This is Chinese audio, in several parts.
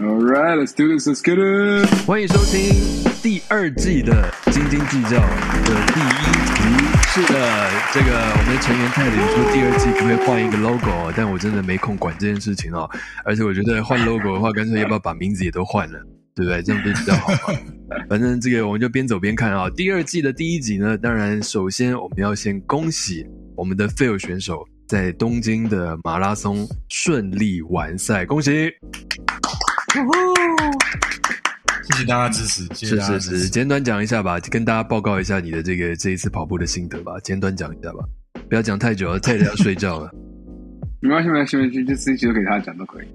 All right, let's do this. Let's get it. 欢迎收听第二季的《斤斤计较》的第一集。是的，这个我们的成员泰林说第二季可不可以换一个 logo，但我真的没空管这件事情哦。而且我觉得换 logo 的话，干脆要不要把名字也都换了，对不对？这样不是比较好吗？反正这个我们就边走边看啊。第二季的第一集呢，当然首先我们要先恭喜我们的 fail 选手在东京的马拉松顺利完赛，恭喜！谢谢大家支持，谢谢是是是，大家支持。简短讲一下吧，跟大家报告一下你的这个这一次跑步的心得吧，简短讲一下吧，不要讲太久了，太要睡觉了。没关系，没关系，没关系，就自己就给他讲都可以。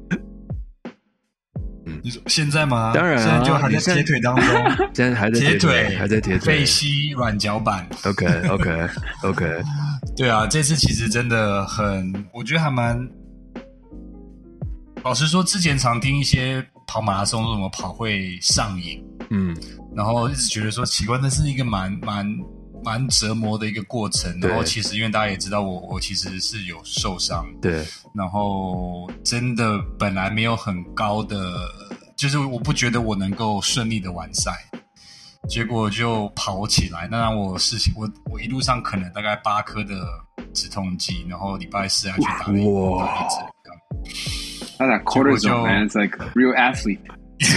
你说现在吗？当然啊现在就还在在铁腿当中，现在还在铁腿，腿还在铁腿背。膝软脚板。OK OK OK，对啊，这次其实真的很，我觉得还蛮。老实说，之前常听一些跑马拉松说什么跑会上瘾，嗯，然后一直觉得说奇怪，那是一个蛮蛮蛮折磨的一个过程。然后其实因为大家也知道我，我其实是有受伤，对，然后真的本来没有很高的，就是我不觉得我能够顺利的完赛，结果就跑起来，那让我事情我我一路上可能大概八颗的止痛剂，然后礼拜四还去打了一打了一针他打就 man, it's like real athlete.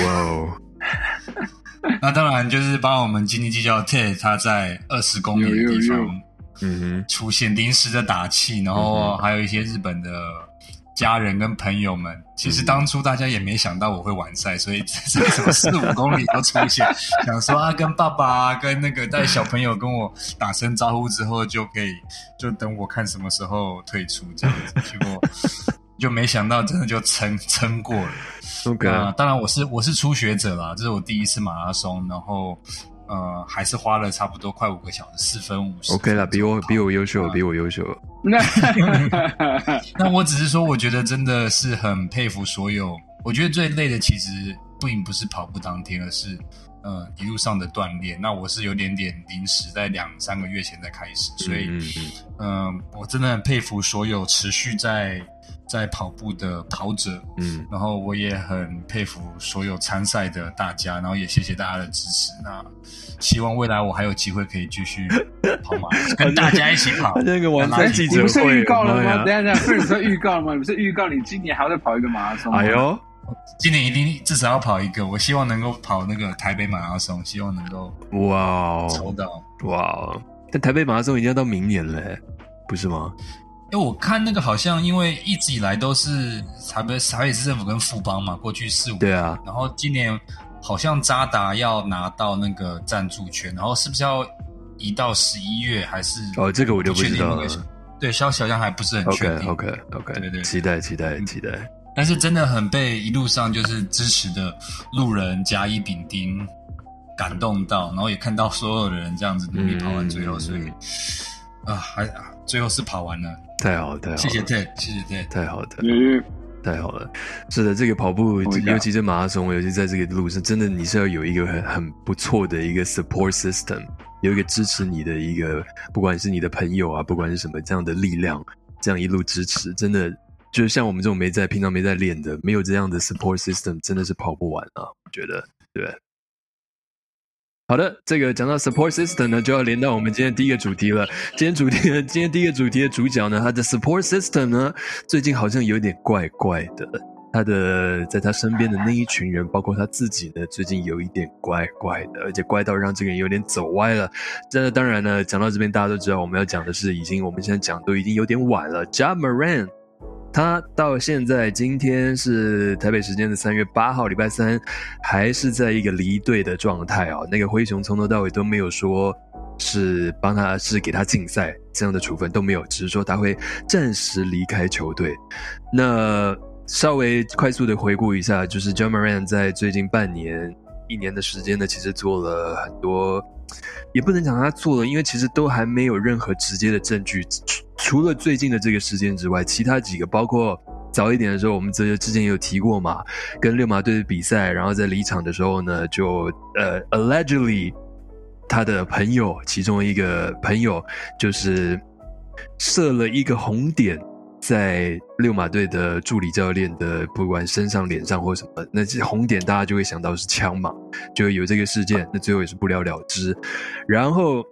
哇哦，那当然就是帮我们斤斤计较 Ted 他在二十公里的地方嗯出现临时的打气，然后还有一些日本的家人跟朋友们。其实当初大家也没想到我会完赛，所以这什么四五公里都出现，想说啊，跟爸爸啊，跟那个带小朋友跟我打声招呼之后，就可以就等我看什么时候退出这样子。结果就没想到真的就撑 撑过了。哼，OK，那当然我是我是初学者啦，这是我第一次马拉松，然后呃还是花了差不多快五个小时，四分五十。OK 了，比我比我优秀，啊比我优秀。那我只是说，我觉得真的是很佩服所有。我觉得最累的其实并不是跑步当天，而是呃一路上的锻炼。那我是有点点临时，在两三个月前才开始，所以嗯、我真的很佩服所有持续在在跑步的跑者。嗯，然后我也很佩服所有参赛的大家，然后也谢谢大家的支持。那希望未来我还有机会可以继续 跑马，跟大家一起跑。他那个晚哎餐记者你不是会预告了吗？等一下等下，不是说预告了吗？你不是预告你今年还要再跑一个马拉松吗？哎呦，今年一定至少要跑一个，我希望能够跑那个台北马拉松，希望能够哇哦，抽到。哇哦，但台北马拉松已经要到明年了，不是吗？因为我看那个好像因为一直以来都是台北台北市政府跟富邦嘛，过去四五对啊，然后今年好像扎达要拿到那个赞助权，然后是不是要移到十一月还是？哦，这个我就不知道了确定那。个对，消息好像还不是很确 OK 定。OK OK，对对期待期待期待。但是真的很被一路上就是支持的路人甲乙丙丁感动到，然后也看到所有的人这样子努力跑完最后，嗯所以啊，还啊最后是跑完了，太好了，太好了，谢谢 Ted，谢谢 Ted。太好了，因为太好了。是的，这个跑步，Oh 尤其是马拉松，尤其在这个路上，真的你是要有一个很很不错的一个 support system，有一个支持你的一个，不管是你的朋友啊，不管是什么这样的力量，这样一路支持，真的就是像我们这种没在平常没在练的，没有这样的 support system，真的是跑不完啊！我觉得，对。好的，这个讲到 support system 呢，就要连到我们今天第一个主题了。今天主题呢，今天第一个主题的主角呢，他的 support system 呢，最近好像有点怪怪的。他的在他身边的那一群人，包括他自己呢，最近有一点怪怪的，而且怪到让这个人有点走歪了。这当然呢，讲到这边，大家都知道我们要讲的是，已经我们现在讲都已经有点晚了。j a m a r a n 他到现在今天是台北时间的三月八号，礼拜三，还是在一个离队的状态啊。那个灰熊从头到尾都没有说是帮他是给他禁赛这样的处分都没有，只是说他会暂时离开球队。那稍微快速的回顾一下，就是 John Moran 在最近半年、一年的时间呢，其实做了很多，也不能讲他做了，因为其实都还没有任何直接的证据，除了最近的这个事件之外，其他几个包括。早一点的时候，我们这之前有提过嘛，跟六马队的比赛，然后在离场的时候呢，就呃 allegedly 他的朋友其中一个朋友就是设了一个红点在六马队的助理教练的，不管身上、脸上或什么，那这红点大家就会想到是枪嘛，就有这个事件，那最后也是不了了之。然后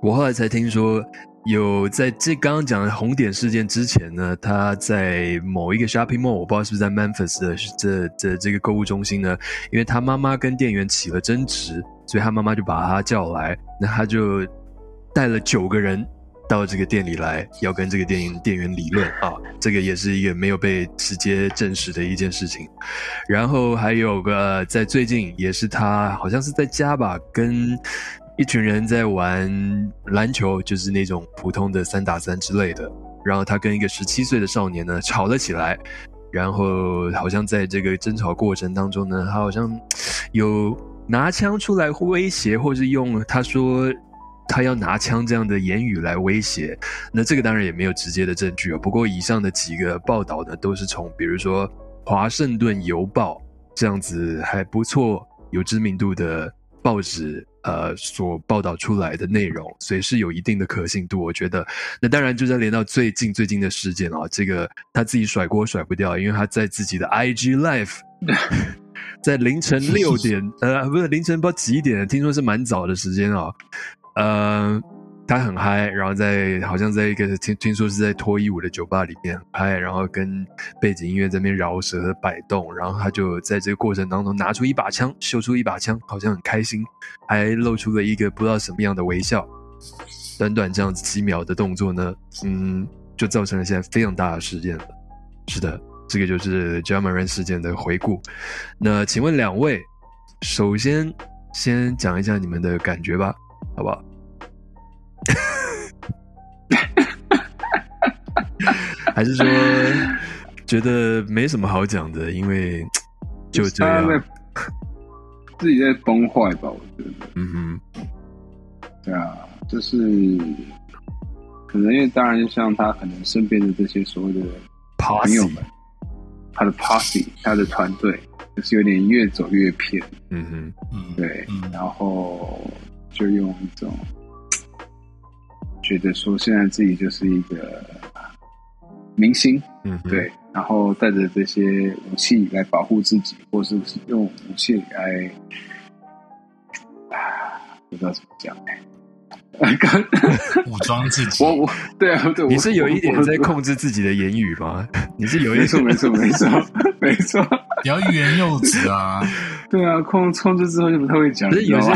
我后来才听说，有在这刚刚讲的红点事件之前呢，他在某一个 shopping mall，我不知道是不是在 Memphis 的这这这个购物中心呢，因为他妈妈跟店员起了争执，所以他妈妈就把他叫来，那他就带了九个人。到这个店里来，要跟这个店店员理论啊，这个也是一个没有被直接证实的一件事情。然后还有个在最近也是他好像是在家吧，跟一群人在玩篮球，就是那种普通的三打三之类的。然后他跟一个十七岁的少年呢吵了起来，然后好像在这个争吵过程当中呢，他好像有拿枪出来威胁，或是用他说。他要拿枪这样的言语来威胁，那这个当然也没有直接的证据啊。不过以上的几个报道呢，都是从比如说《华盛顿邮报》这样子还不错、有知名度的报纸呃所报道出来的内容，所以是有一定的可信度。我觉得，那当然就在连到最近最近的事件啊，这个他自己甩锅甩不掉，因为他在自己的 IG Live，在凌晨六点呃，不是凌晨不知道几点，听说是蛮早的时间啊。呃，他很嗨，然后在好像在一个听听说是在脱衣舞的酒吧里面嗨，然后跟背景音乐在那边饶舌摆动，然后他就在这个过程当中拿出一把枪，秀出一把枪，好像很开心，还露出了一个不知道什么样的微笑。短短这样子几秒的动作呢，嗯，就造成了现在非常大的事件了。是的，这个就是 j a m a r a n 事件的回顾。那请问两位，首先先讲一下你们的感觉吧，好不好？还是说觉得没什么好讲的，因为就这样，自己在崩坏吧？我觉得，嗯哼，对啊，就是可能因为当然，就像他可能身边的这些所谓的朋友们，他的 party，他的团队，就是有点越走越偏，嗯哼，对，然后就用一种。觉得说现在自己就是一个明星，嗯，对，然后带着这些武器来保护自己，或是用武器来，不知道怎么讲哎，武装自己。我我对啊，对，你是有一点在控制自己的言语吗？你是有一错没错没错没错，比较欲言又止啊。对啊，控控制之后就不太会讲。可是有些，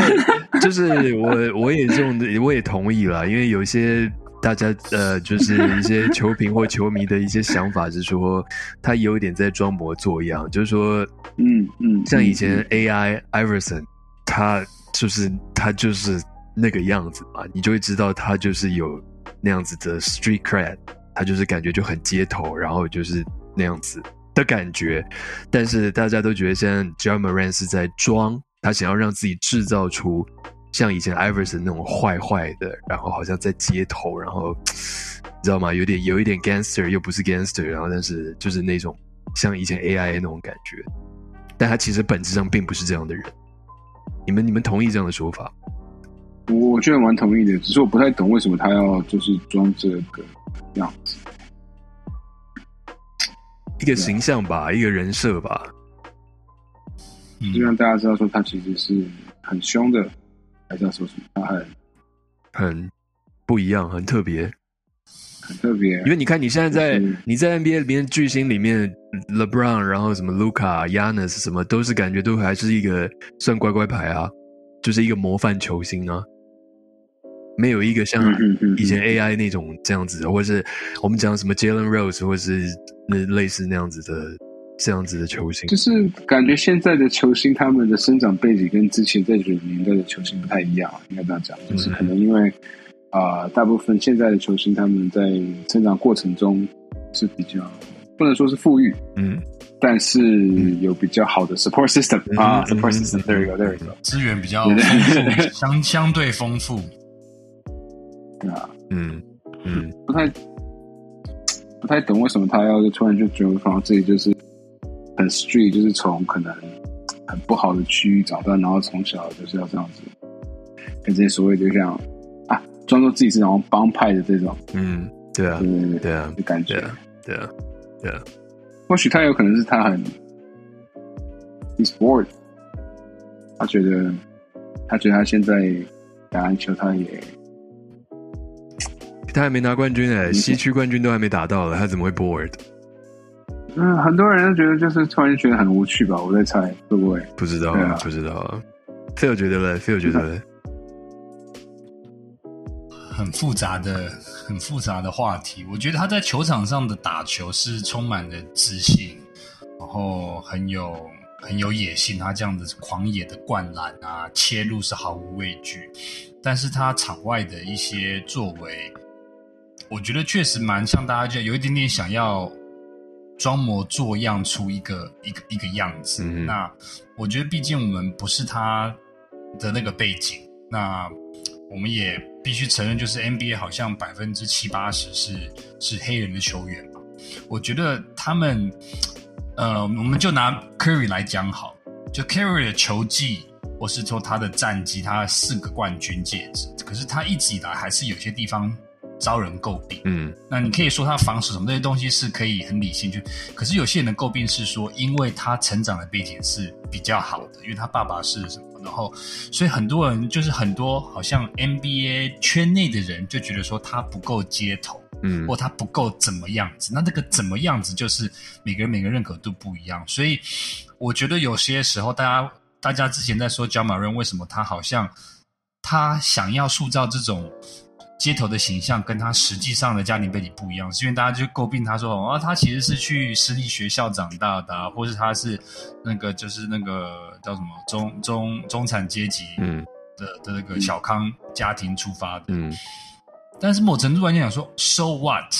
就是我我也这种，我也同意了，因为有些大家呃，就是一些球评或球迷的一些想法是说，他有点在装模作样，就是说，嗯嗯，像以前 AI Iverson，他就是他就是那个样子嘛，你就会知道他就是有那样子的 street cred，他就是感觉就很街头，然后就是那样子。的感觉，但是大家都觉得现在 John Moran 是在装，他想要让自己制造出像以前 Iverson 那种坏坏的，然后好像在街头，然后你知道吗？有点有一点 gangster 又不是 gangster，然后但是就是那种像以前 AI 那种感觉，但他其实本质上并不是这样的人。你们你们同意这样的说法？我我觉得蛮同意的，只是我不太懂为什么他要就是装这个样子。一个形象吧，一个人设吧，就让大家知道说他其实是很凶的，还是要说什么？他很很不一样，很特别，很特别。因为你看，你现在在你在 NBA 里面巨星里面，LeBron，然后什么 Luca、Yanis 什么，都是感觉都还是一个算乖乖牌啊，就是一个模范球星啊。没有一个像以前 AI 那种这样子，或者是我们讲什么 Jalen Rose，或者是那类似那样子的这样子的球星，就是感觉现在的球星他们的生长背景跟之前在九十年代的球星不太一样，应该这样讲，就是可能因为啊，大部分现在的球星他们在成长过程中是比较不能说是富裕，嗯，但是有比较好的 support system 啊，support system，there you go，there you go，资源比较，相相对丰富。啊，嗯嗯，不太不太懂为什么他要就突然就觉得说自己就是很 street，就是从可能很不好的区域长大，然后从小就是要这样子，跟这些所谓就像啊，装作自己是然后帮派的这种，嗯，对啊，对对对对啊，的感觉。对啊，对啊，或许他有可能是他很 he's bored，他觉得他觉得他现在打篮球，他也他还没拿冠军哎，西区冠军都还没打到了，他怎么会 bored？嗯，很多人都觉得就是突然觉得很无趣吧，我在猜会不会？不知道，啊不知道啊。Phil 觉得嘞，Phil 觉得嘞，很复杂的、很复杂的话题。我觉得他在球场上的打球是充满了自信，然后很有很有野性。他这样子狂野的灌篮啊，切入是毫无畏惧。但是他场外的一些作为，我觉得确实蛮像大家就有一点点想要装模作样出一个一个一个样子。嗯那我觉得，毕竟我们不是他的那个背景，那我们也必须承认，就是 NBA 好像百分之七八十是是黑人的球员嘛。我觉得他们，呃，我们就拿 Curry 来讲好，就 Curry 的球技，或是说他的战绩，他四个冠军戒指，可是他一直以来还是有些地方招人诟病。嗯那你可以说他防守什么这些东西是可以很理性去，可是有些人的诟病是说，因为他成长的背景是比较好的，因为他爸爸是什么，然后所以很多人就是很多好像 NBA 圈内的人就觉得说他不够街头，嗯或他不够怎么样子。那这个怎么样子，就是每个人每个认可度不一样，所以我觉得有些时候大家大家之前在说焦马润为什么他好像他想要塑造这种街头的形象，跟他实际上的家庭背景不一样，是因为大家就诟病他说哦，他其实是去私立学校长大的啊、或是他是那个就是那个叫什么中中中产阶级嗯的的那个小康家庭出发的。嗯但是某程度来讲说，so what？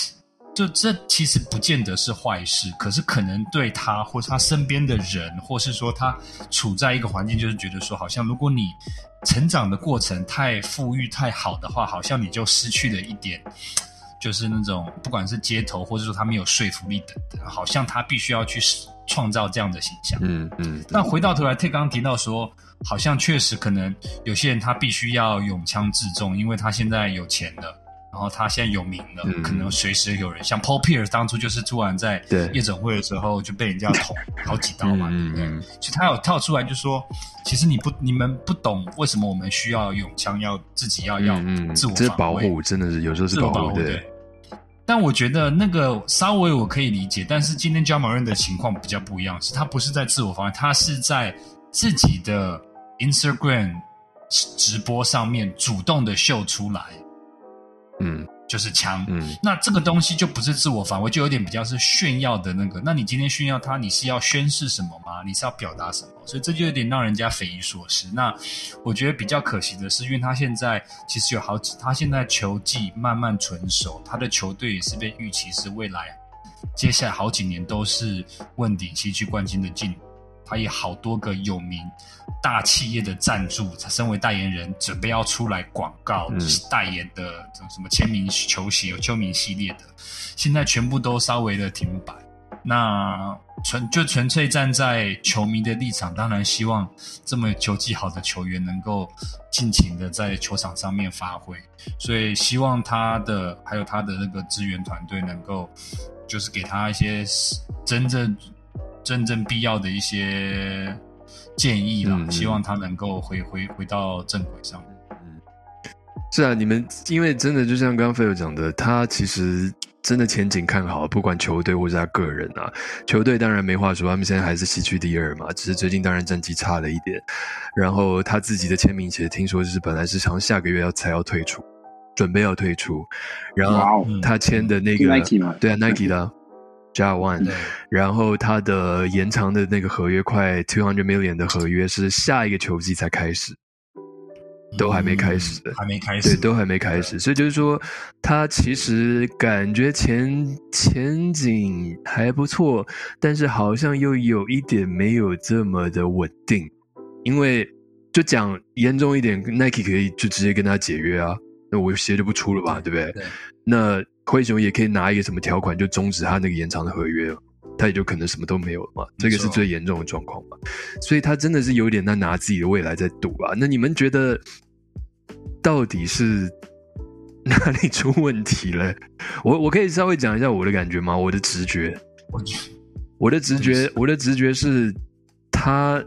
就这其实不见得是坏事，可是可能对他或是他身边的人，或是说他处在一个环境，就是觉得说，好像如果你成长的过程太富裕、太好的话，好像你就失去了一点，就是那种不管是街头，或者说他没有说服力等等，好像他必须要去创造这样的形象。嗯嗯但回到头来，T 刚刚提到说，好像确实可能有些人他必须要勇枪自重，因为他现在有钱了，然后他现在有名了，嗯。可能随时有人像 Paul Pierce 当初就是突然在夜总会的时候就被人家捅好几刀嘛，嗯嗯对不对？其实他有跳出来就说，其实你不你们不懂为什么我们需要用枪，要自己要要自我保护，真的是有时候是自我保护，保对。但我觉得那个稍微我可以理解，但是今天 j a m a r n 的情况比较不一样，是他不是在自我防卫，他是在自己的 Instagram 直播上面主动的秀出来，嗯就是枪。嗯那这个东西就不是自我防卫，就有点比较是炫耀的那个。那你今天炫耀它，你是要宣示什么吗？你是要表达什么？所以这就有点让人家匪夷所思。那我觉得比较可惜的是，因为他现在其实有好几，他现在球技慢慢成熟，他的球队也是被预期是未来接下来好几年都是问鼎西区冠军的进。他也好多个有名大企业的赞助，他身为代言人，准备要出来广告、嗯代言的什么签名球鞋、有球迷系列的，现在全部都稍微的停摆。那纯就纯粹站在球迷的立场，当然希望这么球技好的球员能够尽情的在球场上面发挥，所以希望他的还有他的那个支援团队能够，就是给他一些真正真正必要的一些建议啦，希望他能够回回回到正轨上。嗯，是啊，你们因为真的就像刚刚菲友讲的，他其实真的前景看好，不管球队或者他个人啊。球队当然没话说，他们现在还是西区第二嘛，只是最近当然战绩差了一点。然后他自己的签名鞋，听说就是本来是想下个月要才要退出，准备要退出，然后他签的那个对啊，Nike 的 a One，然后他的延长的那个合约快 two hundred million 的合约是下一个球季才开始，都还没开始。嗯还没开始，对，都还没开始，所以就是说，他其实感觉前前景还不错，但是好像又有一点没有这么的稳定，因为就讲严重一点，Nike 可以就直接跟他解约啊，那我鞋就不出了吧，对不对？对。那灰熊也可以拿一个什么条款就终止他那个延长的合约了。他也就可能什么都没有了嘛，这个是最严重的状况嘛，所以他真的是有点在拿自己的未来在赌啊。那你们觉得到底是哪里出问题了？我我可以稍微讲一下我的感觉吗？我的直觉，我觉我的直觉，我的直觉是他。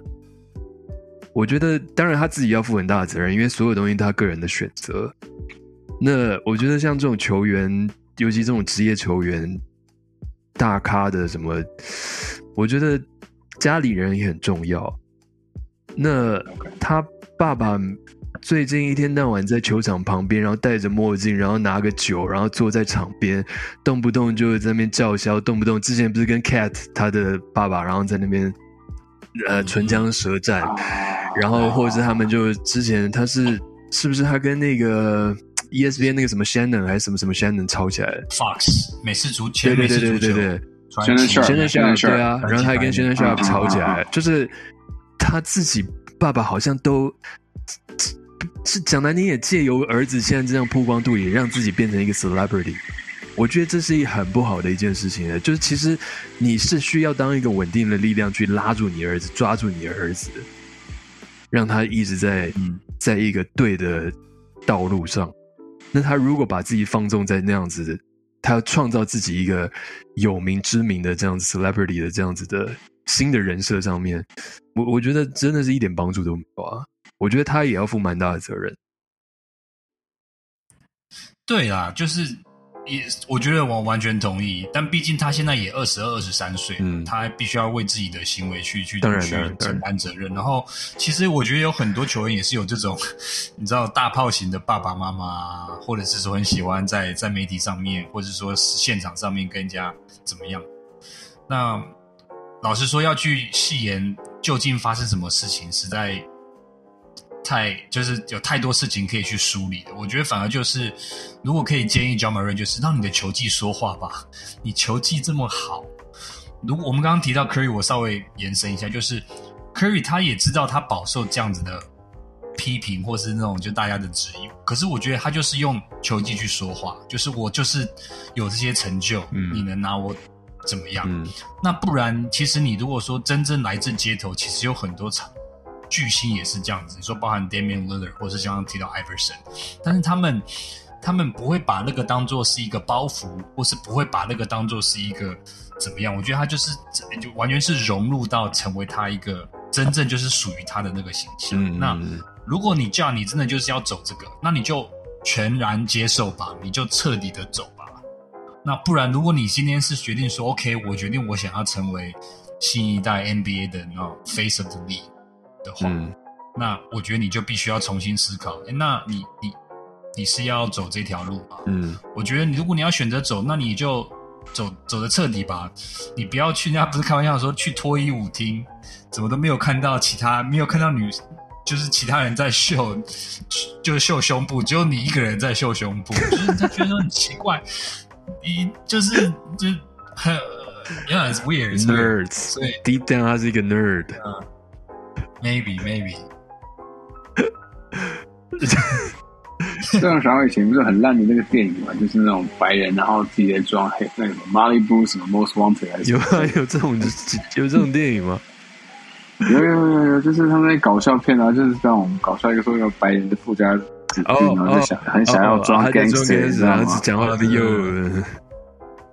我觉得，当然他自己要负很大的责任，因为所有东西他个人的选择。那我觉得像这种球员，尤其这种职业球员，大咖的什么，我觉得家里人也很重要。那他爸爸最近一天到晚在球场旁边，然后戴着墨镜，然后拿个酒，然后坐在场边，动不动就在那边叫嚣，动不动之前不是跟 Cat 他的爸爸，然后在那边呃唇枪舌战。然后，或者是他们就之前他是是不是他跟那个 ESPN 那个什么 Shannon 还是什么什么 Shannon 炒起来？Fox 美式足球，对对对对对对，Shannon Sharp，对啊，然后他还跟 Shannon Sharp 吵起来，就是他自己爸爸好像都是讲难听也借由儿子现在这样曝光度，也让自己变成一个 celebrity。我觉得这是一很不好的一件事情就是其实你是需要当一个稳定的力量去拉住你儿子，抓住你儿子。让他一直在嗯在一个对的道路上。那他如果把自己放纵在那样子，他要创造自己一个有名知名的这样子 celebrity 的这样子的新的人设上面，我我觉得真的是一点帮助都没有啊！我觉得他也要负蛮大的责任。对啊，就是。也，我觉得我完全同意，但毕竟他现在也二十二、二十三岁，嗯，他必须要为自己的行为去去去承担责任。然后，其实我觉得有很多球员也是有这种，你知道，大炮型的爸爸妈妈，或者是说很喜欢在在媒体上面，或者说现场上面跟人家怎么样。那老实说，要去细言究竟发生什么事情，实在。太就是有太多事情可以去梳理的，我觉得反而就是，如果可以建议 John Marin，就是让你的球技说话吧。你球技这么好，如果我们刚刚提到 Curry，我稍微延伸一下，就是 Curry 他也知道他饱受这样子的批评，或是那种就大家的质疑，可是我觉得他就是用球技去说话，就是我就是有这些成就，你能拿我怎么样？那不然，其实你如果说真正来自街头，其实有很多场。巨星也是这样子，你说包含 Damian Lillard，或是刚刚提到 Iverson，但是他们他们不会把那个当做是一个包袱，或是不会把那个当做是一个怎么样？我觉得他就是就完全是融入到成为他一个真正就是属于他的那个形象。那如果你叫你真的就是要走这个，那你就全然接受吧，你就彻底的走吧。那不然，如果你今天是决定说 OK，我决定我想要成为新一代 NBA 的那 Face of the League。的话，那我觉得你就必须要重新思考。哎，那你你你是要走这条路吗？嗯，我觉得你如果你要选择走，那你就走走的彻底吧。你不要去，人家不是开玩笑说去脱衣舞厅，怎么都没有看到其他，没有看到女，就是其他人在秀，就是秀胸部，只有你一个人在秀胸部，就是他觉得很奇怪。你就是就很，Yeah, it's weird. Nerds. 对，Deep down，他是一个 nerd. Maybe, maybe。这样想到以前不是很烂的那个电影嘛，就是那种白人然后自己在装黑，那个 Malibu 什么 Most Wanted 还是有啊？有这种 有这种电影吗？有有有有，就是他们那搞笑片啊，就是这种搞笑一个说有白人的富家子弟，然后就想很想要装 gangster，然后讲话的又。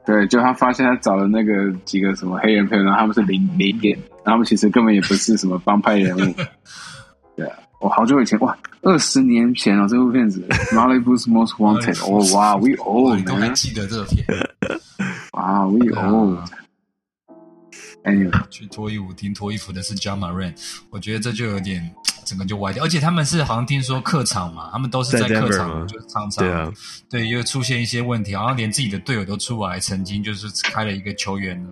对，就他发现他找的那个几个什么黑人朋友，然后他们是零零点，他们其实根本也不是什么帮派人物。对啊，我好久以前哇，二十年前啊，这部片子《Malibu's Most Wanted 》，哦哇，We old，你都还记得这个片？哇，We old。哎，去脱衣舞厅脱衣服的是 John Marin，我觉得这就有点。整个就歪掉，而且他们是好像听说客场嘛，他们都是在客场，就是常常对啊，对，又出现一些问题，好像连自己的队友都出来，曾经就是开了一个球员，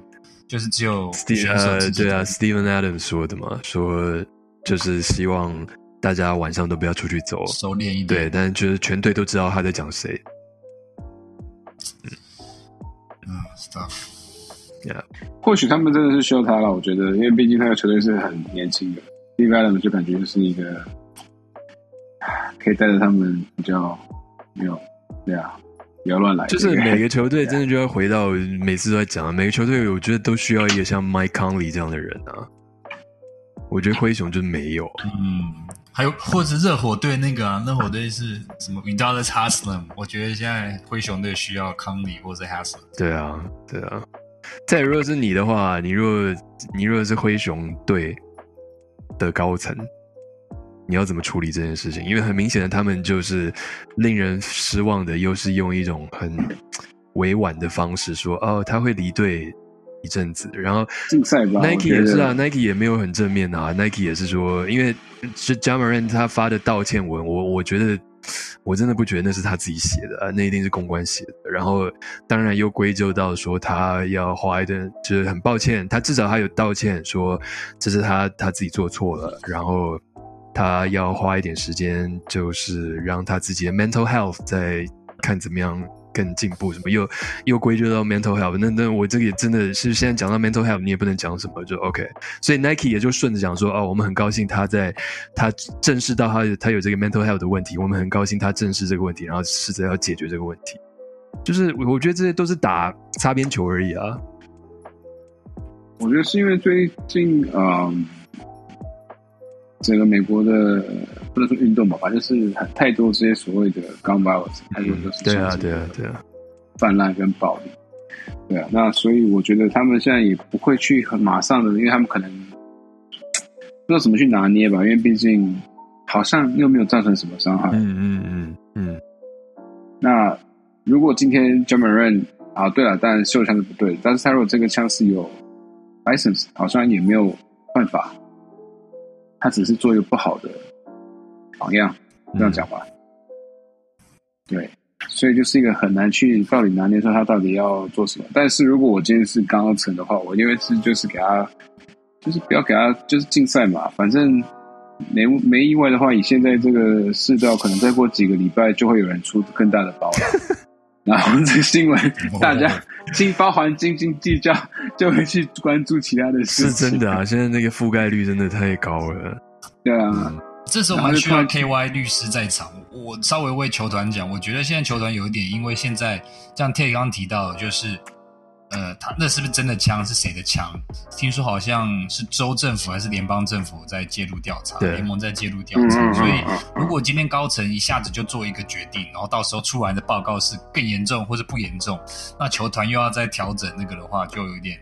就是只有呃，对啊，Steven Adams 说的嘛，说就是希望大家晚上都不要出去走，收敛一点，对，但是就是全队都知道他在讲谁，嗯，stuff，yeah，或许他们真的是需要他了，我觉得，因为毕竟那个球队是很年轻的。另外呢，就感觉就是一个可以带着他们比较没有对啊，不要乱来。就是每个球队 真的就要回到每次都在讲，每个球队我觉得都需要一个像 Mike Conley 这样的人啊。我觉得灰熊就没有。嗯，还有或者热火队那个啊，热火队是什么 w i d a l s Haslam，我觉得现在灰熊队需要康利或者 Haslam。对啊，对啊。再如果是你的话，你若你若是灰熊队的高层，你要怎么处理这件事情？因为很明显的，他们就是令人失望的，又是用一种很委婉的方式说：“哦，他会离队。”一阵子，然后竞赛吧，Nike 也是啊，Nike 也没有很正面啊，Nike 也是说，因为是 Jamaran 他发的道歉文，我我觉得我真的不觉得那是他自己写的，那一定是公关写的。然后当然又归咎到说他要花一顿，就是很抱歉，他至少他有道歉说这是他他自己做错了，然后他要花一点时间，就是让他自己的 mental health 在看怎么样。更进步什么又又归咎到 mental health，那那我这个也真的是现在讲到 mental health，你也不能讲什么就 OK，所以 Nike 也就顺着讲说哦，我们很高兴他在他正视到他他有这个 mental health 的问题，我们很高兴他正视这个问题，然后试着要解决这个问题，就是我觉得这些都是打擦边球而已啊。我觉得是因为最近嗯。整个美国的不能说运动吧，反正是太多这些所谓的 gun violence，太多都是对啊对啊对啊泛滥跟暴力，对啊，那所以我觉得他们现在也不会去很马上的，因为他们可能不知道怎么去拿捏吧，因为毕竟好像又没有造成什么伤害，嗯嗯嗯嗯。那如果今天 j a m a r a n 啊，对了，但秀枪是不对，但是他如果这个枪是有 license，好像也没有办法。他只是做一个不好的榜样，这样讲吧。对，所以就是一个很难去到底拿捏说他到底要做什么。但是如果我今天是刚刚成的话，我因为是就是给他，就是不要给他就是竞赛嘛。反正没没意外的话，以现在这个世道，可能再过几个礼拜就会有人出更大的包了。然后这个新闻，大家心包含斤斤计较，就会去关注其他的事情。是真的啊，现在那个覆盖率真的太高了。对啊，这时候我们需要 KY 律师在场。我稍微为球团讲，我觉得现在球团有一点，因为现在像 T 刚刚提到，就是。呃，他那是不是真的枪？是谁的枪？听说好像是州政府还是联邦政府在介入调查，联盟在介入调查。所以，如果今天高层一下子就做一个决定，然后到时候出来的报告是更严重或者不严重，那球团又要再调整那个的话，就有点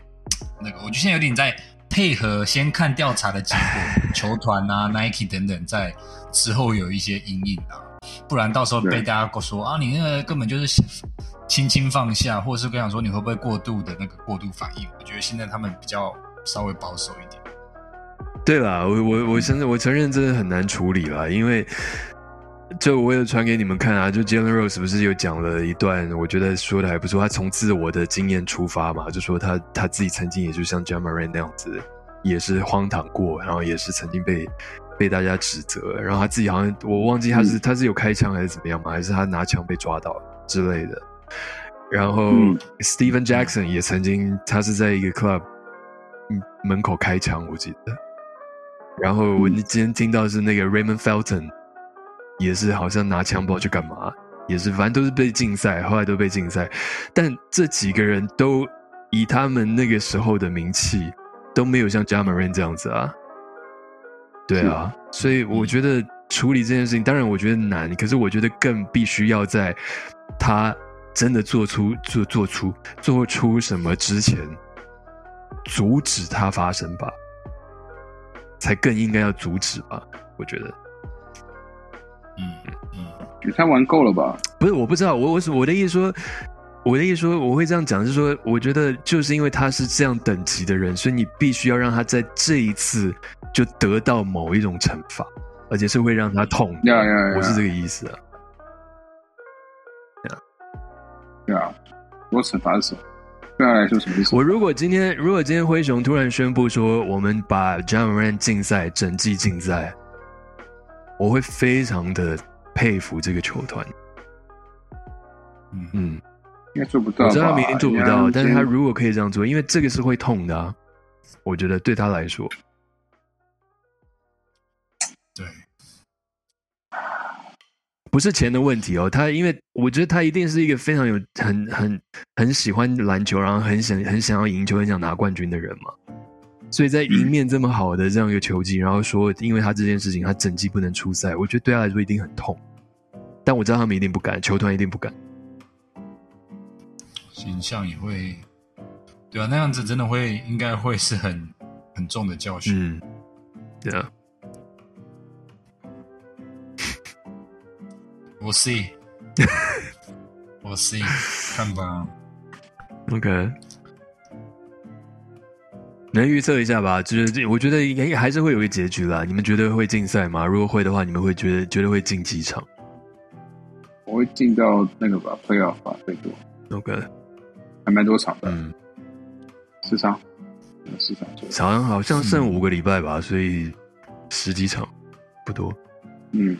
那个。我觉得现在有点在配合，先看调查的结果，球团啊、Nike 等等，在之后有一些阴影啊，不然到时候被大家说啊，你那个根本就是。轻轻放下，或者是跟想说你会不会过度的那个过度反应？我觉得现在他们比较稍微保守一点。对啦，我我我承认，我承认真的很难处理啦，因为就我有传给你们看啊，就 Jalen Rose 不是有讲了一段，我觉得说的还不错。他从自我的经验出发嘛，就说他他自己曾经也就像 Jamaran 那样子，也是荒唐过，然后也是曾经被被大家指责，然后他自己好像我忘记他是他是有开枪还是怎么样嘛，还是他拿枪被抓到之类的。然后，Steven Jackson 也曾经，他是在一个 club 门口开枪，我记得。然后我今天听到是那个 Raymond Felton，也是好像拿枪包去干嘛，也是反正都是被禁赛，后来都被禁赛。但这几个人都以他们那个时候的名气，都没有像 Jamarin 这样子啊。对啊，所以我觉得处理这件事情，当然我觉得难，可是我觉得更必须要在他。真的做出做做出做出什么之前，阻止它发生吧，才更应该要阻止吧？我觉得，嗯嗯，他玩够了吧？不是，我不知道，我我我的意思说，我的意思说，我会这样讲，是说，我觉得就是因为他是这样等级的人，所以你必须要让他在这一次就得到某一种惩罚，而且是会让他痛。我是这个意思啊。对啊，我惩罚是什么？对他来说什么意思？我如果今天，如果今天灰熊突然宣布说我们把 John Moran 禁赛，整季禁赛，我会非常的佩服这个球团。嗯嗯，应该做不到，我知道他明天做不到，但是他如果可以这样做，因为这个是会痛的啊，我觉得对他来说。对不是钱的问题哦，他因为我觉得他一定是一个非常有很很很喜欢篮球，然后很想很想要赢球，很想拿冠军的人嘛。所以在赢面这么好的这样一个球季，然后说因为他这件事情他整季不能出赛，我觉得对他来说一定很痛。但我知道他们一定不敢，球团一定不敢。形象也会，对啊，那样子真的会，应该会是很很重的教训。嗯，对啊。我 see，我 see，看吧。OK，能预测一下吧？就是我觉得应该还是会有一个结局啦。你们觉得会竞赛吗？如果会的话，你们会觉得觉得会进几场我会进到那个吧，playoff 吧，最多？OK，还蛮多场的，嗯，四场，嗯四场左右。好像好像剩五个礼拜吧，所以十几场不多。嗯，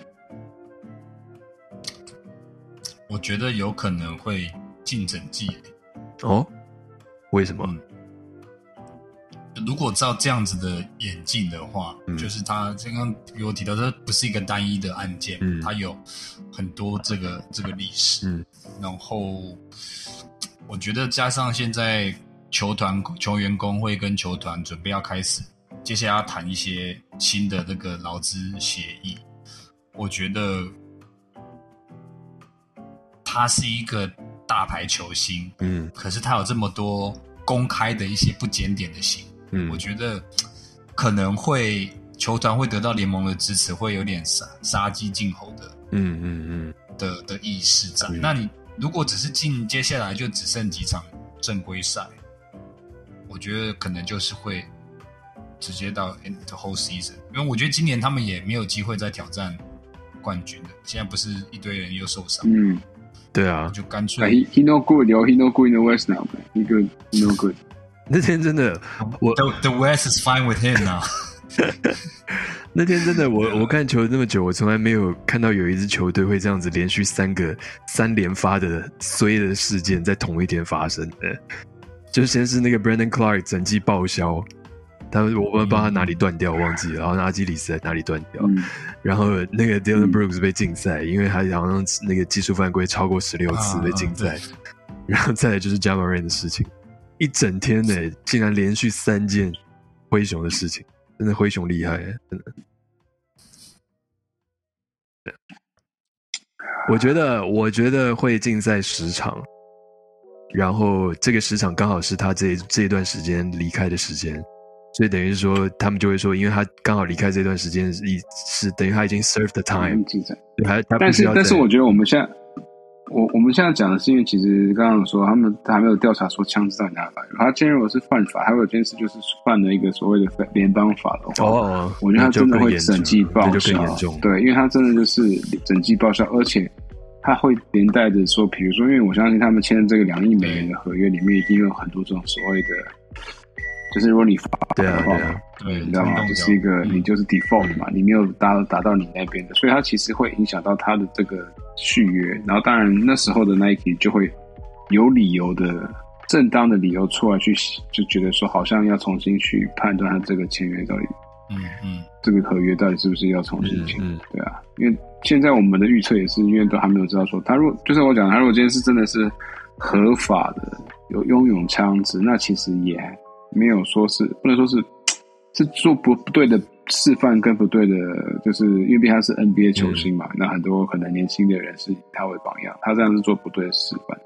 我觉得有可能会进整季。哦，为什么？嗯。如果照这样子的演进的话，嗯。就是他刚刚给我提到，这不是一个单一的案件，嗯。它有很多这个这个历史，嗯。然后我觉得加上现在球团球员工会跟球团准备要开始，接下来要谈一些新的这个劳资协议，我觉得他是一个大牌球星，嗯可是他有这么多公开的一些不检点的行为，嗯我觉得可能会球团会得到联盟的支持，会有点杀杀鸡儆猴的嗯嗯嗯的的意识在。嗯那你如果只是进接下来就只剩几场正规赛，我觉得可能就是会直接到 end the whole season，因为我觉得今年他们也没有机会再挑战冠军的。现在不是一堆人又受伤，嗯对啊，就干脆 he he no good, yo. He no good in the West now，he good, he no good. 那天真的，我 the the West is fine with him now。那天真的，我我看球那么久，我从来没有看到有一支球队会这样子连续三个三连发的衰的事件在同一天发生。的。就先是那个 Brandon Clark 整季报销，他我不知道他哪里断掉，我忘记了，然后阿基里斯在哪里断掉，嗯。然后那个 Dylan Brooks 被禁赛，因为他好像那个技术犯规超过十六次啊被禁赛，然后再来就是 j a m a r a n 的事情，一整天呢，竟然连续三件灰熊的事情，真的灰熊厉害，真的。我觉得，我觉得会竞赛十场，然后这个十场刚好是他这这一段时间离开的时间，所以等于是说，他们就会说，因为他刚好离开这段时间是是等于他已经 serve the time，嗯竞赛。对，还他但是但是我觉得我们现在，我我们现在讲的是因为其实刚刚有说他们还没有调查说枪支到底哪里来，他今天如果是犯法，还有一件事就是犯了一个所谓的联邦法的话，哦，我觉得他真的会整季报销对，因为他真的就是整季报销，而且他会连带着说，比如说，因为我相信他们签的这个两亿美元的合约里面，一定有很多这种所谓的，就是如果你罚对的话，啊对啊，对，你知道吗？就是一个嗯你就是 default 嘛，你没有达达到你那边的，所以它其实会影响到他的这个续约。然后当然那时候的 Nike 就会有理由的、正当的理由出来去，就觉得说好像要重新去判断他这个签约到底嗯嗯这个合约到底是不是要重新签，嗯嗯对啊，因为现在我们的预测也是因为都还没有知道说他如果就是我讲，他如果今天是真的是合法的有拥有枪支，那其实也没有说是不能说是 是做不不对的示范跟不对的，就是因为毕竟他是 NBA 球星嘛，那很多可能年轻的人是以他为榜样，他这样是做不对的示范。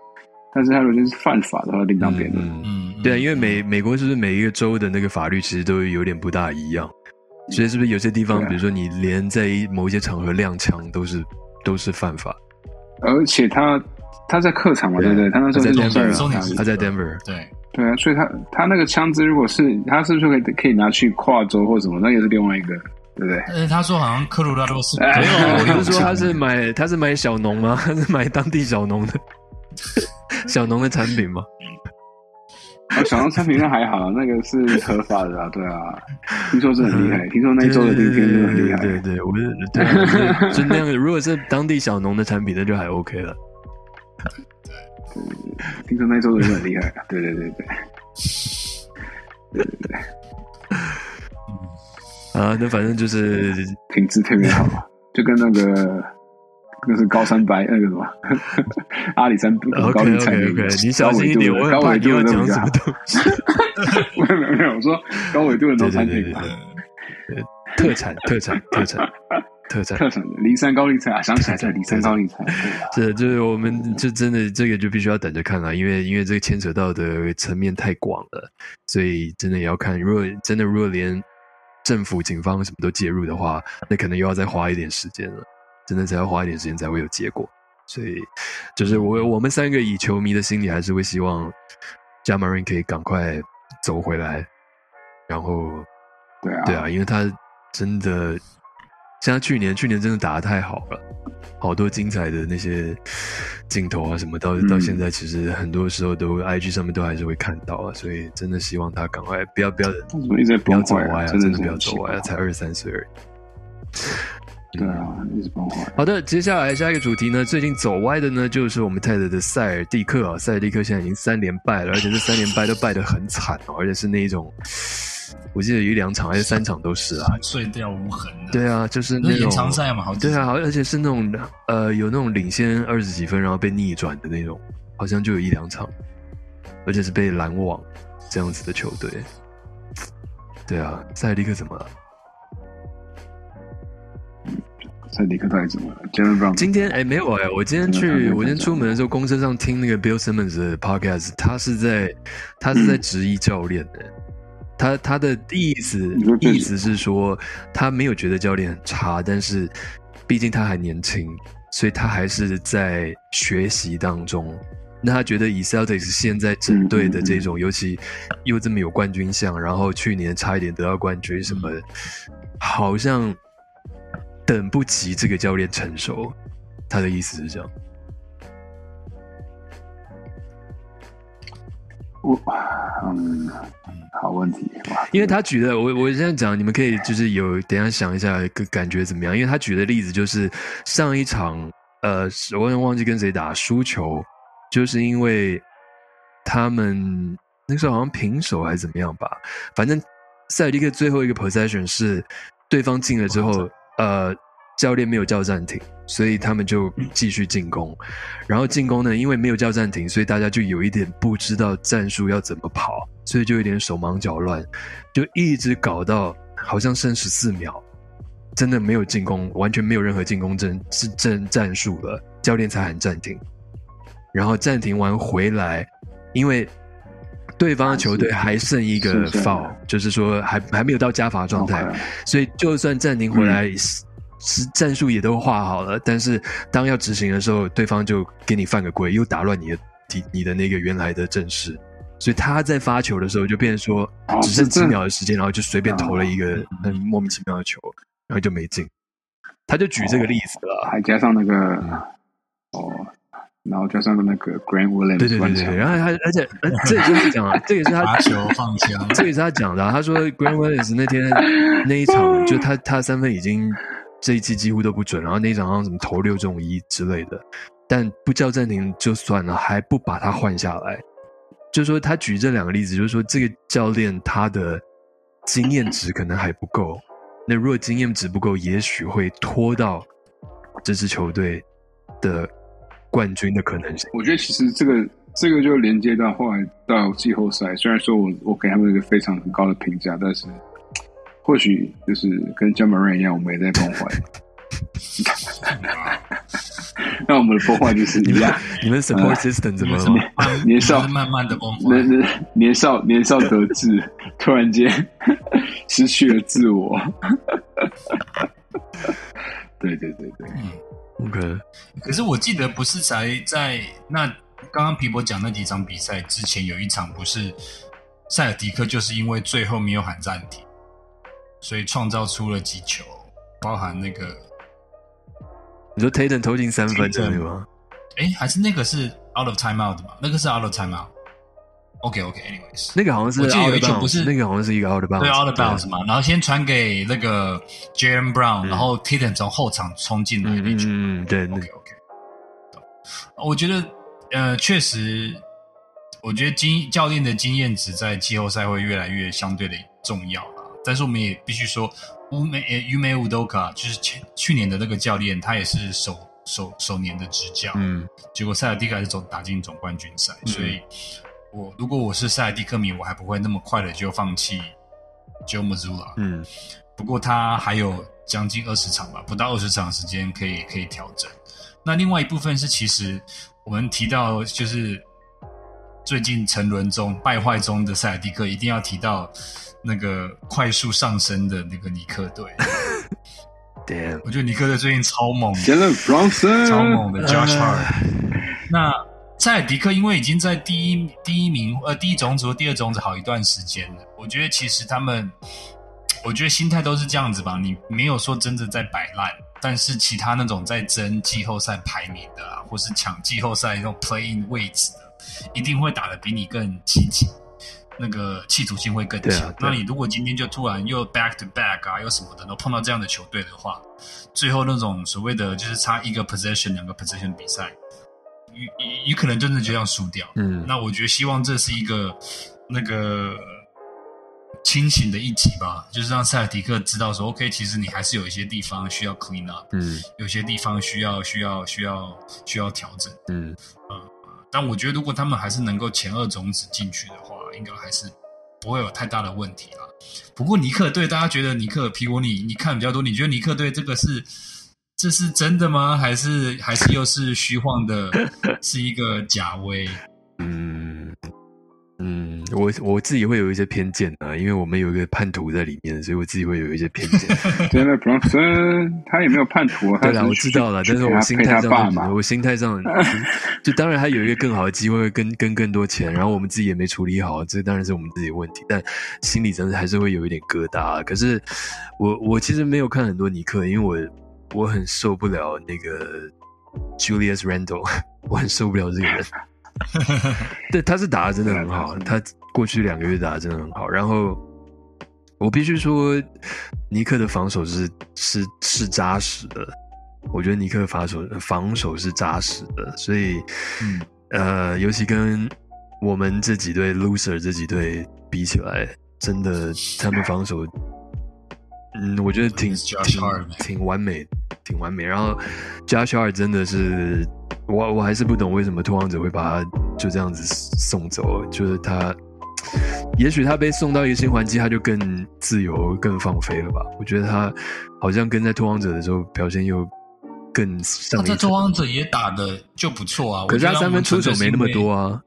但是他如果是犯法的话，另当别论。嗯嗯，对啊，因为美美国是不是每一个州的那个法律其实都有点不大一样，所以是不是有些地方，啊比如说你连在某一些场合亮枪都是都是犯法？而且他他在客场嘛，对不对？他那时候在 Denver，他在 Denver，对，对啊，所以他他那个枪支如果是他是不是可以可以拿去跨州或什么，那也是另外一个，对不对？但是他说好像科罗拉多是哎没有我是说他是买他是买小农吗？他是买当地小农的 小农的产品吗？哦，小农产品那还好，那个是合法的啊，对啊，听说是很厉害，听说那一周的今天真的很厉害，对对对，我是对啊，就是就那样。如果是当地小农的产品，那就还 OK 了。听说那一周的人很厉害，对对对对，对。对对，啊，那反正就是 品质特别好，就跟那个那是高山白那个什么阿里山高菜那个你小心一点，我高纬度的东西啊讲什么东西。没有没有没有，我说高纬度的对农产品对嘛，对，特产特产特产。特产。特产的骊山高丽菜啊，想起来在灵山高丽菜，对啊这就是我们就真的这个就必须要等着看了，因为因为这个牵扯到的层面太广了，所以真的也要看。如果真的如果连政府、警方什么都介入的话，那可能又要再花一点时间了，真的才要花一点时间才会有结果。所以就是我我们三个以球迷的心理，还是会希望加马瑞可以赶快走回来，然后对啊，对啊，因为他真的像去年，去年真的打的太好了，好多精彩的那些镜头啊什么，到嗯到现在其实很多时候都 IG 上面都还是会看到啊，所以真的希望他赶快不要不要不要？走歪啊，真真的不要走歪啊，才二十三岁而已。对啊，一直崩坏。好的，接下来下一个主题呢，最近走歪的呢，就是我们泰德的塞尔蒂克啊，塞尔蒂克现在已经三连败了，而且这三连败都败得很惨哦，而且是那一种，我记得有一两场还是三场都是啊，碎掉无痕的。对啊，就是那种延长赛嘛，好对啊，好而且是那种呃有那种领先二十几分然后被逆转的那种，好像就有一两场，而且是被拦网这样子的球队。对啊，塞尔蒂克怎么了？塞迪克到底怎么了？Jalen Brown 今天哎没有哎，我今天去我今天出门的时候，公车上听那个 Bill Simmons 的 podcast，他是在他是在质疑教练的。他他的意思意思是说，他没有觉得教练很差，但是毕竟他还年轻，所以他还是在学习当中。那他觉得以 Celtics 现在整队的这种，尤其又这么有冠军相，然后去年差一点得到冠军什么的，好像等不及这个教练成熟。他的意思是这样。我嗯，好问题哇！因为他举的，我我现在讲，你们可以就是有等一下想一下个感觉怎么样？因为他举的例子就是上一场，呃，我有点忘记跟谁打输球，就是因为他们那时候好像平手还是怎么样吧，反正塞尔蒂克最后一个 possession 是对方进了之后，呃，教练没有叫暂停，所以他们就继续进攻。然后进攻呢，因为没有叫暂停，所以大家就有一点不知道战术要怎么跑，所以就有点手忙脚乱，就一直搞到好像剩十四秒，真的没有进攻，完全没有任何进攻阵是战战术了，教练才喊暂停。然后暂停完回来，因为对方的球队还剩一个 foul，就是说还还没有到加罚状态，所以就算暂停回来，是战术也都画好了，但是当要执行的时候，对方就给你犯个规，又打乱你的你你的那个原来的阵势，所以他在发球的时候就变成说哦只剩几秒的时间，然后就随便投了一个嗯很莫名其妙的球，然后就没进。他就举这个例子了，还加上那个哦，然后加上那个 Grant Williams 对对对对，然后他而且呃这也是他讲啊，这也是他罚球放枪，这也是他讲的啊、他说 Grant Williams 那天 那一场，就他他三分已经这一季几乎都不准，然后那一场好像什么投六中一之类的，但不叫暂停就算了，还不把他换下来。就是说他举这两个例子，就是说这个教练他的经验值可能还不够。那如果经验值不够，也许会拖到这支球队的冠军的可能性。我觉得其实这个这个就连接到后来到季后赛，虽然说我我给他们一个非常很高的评价，但是或许就是跟 j a m a r a n 一样，我们也在崩坏。那我们的崩坏就是一样，你们 support system 怎么了？慢年少慢慢的崩坏。那年少年少得志，突然间 失去了自我。对对对对，嗯，OK，可是我记得不是才在那刚刚皮博讲那几场比赛之前有一场不是塞尔迪克就是因为最后没有喊暂停，所以创造出了几球，包含那个你说 Tatum 投进三分 Tatum 对吗？哎，还是那个是 out of timeout 的嘛？那个是 out of timeout。OK OK，anyways，、那个好像是我记得有一球不是那个好像是一个 out of bounds，对 out of bounds 嘛，然后先传给那个 Jalen Brown，、嗯然后 Tatum 从后场冲进来嗯那球。嗯对，那 OK OK，我觉得呃，确实，我觉得经教练的经验值在季后赛会越来越相对的重要了。但是我们也必须说，乌梅呃于梅乌多卡就是前去年的那个教练，他也是首首首年的执教，嗯结果塞尔蒂克还是总打进总冠军赛，所以我如果我是塞尔蒂克迷，我还不会那么快的就放弃 Joe Mazzulla。嗯不过他还有将近二十场吧，不到二十场时间可以可以调整。那另外一部分是，其实我们提到就是最近沉沦中败坏中的塞尔蒂克，一定要提到那个快速上升的那个尼克队。damn，我觉得尼克队最近超猛，Jalen 超猛的 Josh 哎 Hart。那塞尔迪克因为已经在第一第一名呃第一种子和第二种子好一段时间了，我觉得其实他们，我觉得心态都是这样子吧。你没有说真的在摆烂，但是其他那种在争季后赛排名的啊，或是抢季后赛那种 playing 位置的，一定会打得比你更积极。那个企图心会更强。那你如果今天就突然又 back to back 啊，又什么的，然后碰到这样的球队的话，最后那种所谓的就是差一个 possession、两个 possession 比赛，有有有可能真的就这样输掉。嗯那我觉得希望这是一个那个清醒的一集吧，就是让塞尔提克知道说，OK，其实你还是有一些地方需要 clean up，嗯有些地方需要需要需要需要调整。嗯但我觉得如果他们还是能够前二种子进去的话，应该还是不会有太大的问题啦。不过尼克队，大家觉得尼克皮果你你看比较多，你觉得尼克队这个是这是真的吗？还是还是又是虚晃的，是一个假威？嗯嗯，我我自己会有一些偏见啊，因为我们有一个叛徒在里面，所以我自己会有一些偏见。Jalen Brunson 他也没有叛徒，他对啦，我知道了，但是我心态上。我心态上就当然还有一个更好的机会，跟跟更多钱，然后我们自己也没处理好，这当然是我们自己的问题，但心里真的还是会有一点疙瘩。可是我我其实没有看很多尼克，因为我我很受不了那个 Julius Randle，我很受不了这个人。对，他是打的真的很好，他过去两个月打的真的很好。然后我必须说，尼克的防守是是是扎实的。我觉得尼克的防守防守是扎实的，所以嗯，呃，尤其跟我们这几队 loser 这几队比起来，真的他们防守，嗯，我觉得挺挺挺完美，挺完美。然后 Josh Hart 真的是，我我还是不懂为什么拓荒者会把他就这样子送走，就是他。也许他被送到一个新环境，他就更自由、更放飞了吧？我觉得他好像跟在拓荒者的时候表现又更上他在拓。荒者也打的就不错啊。可是他三分出手没那么多啊。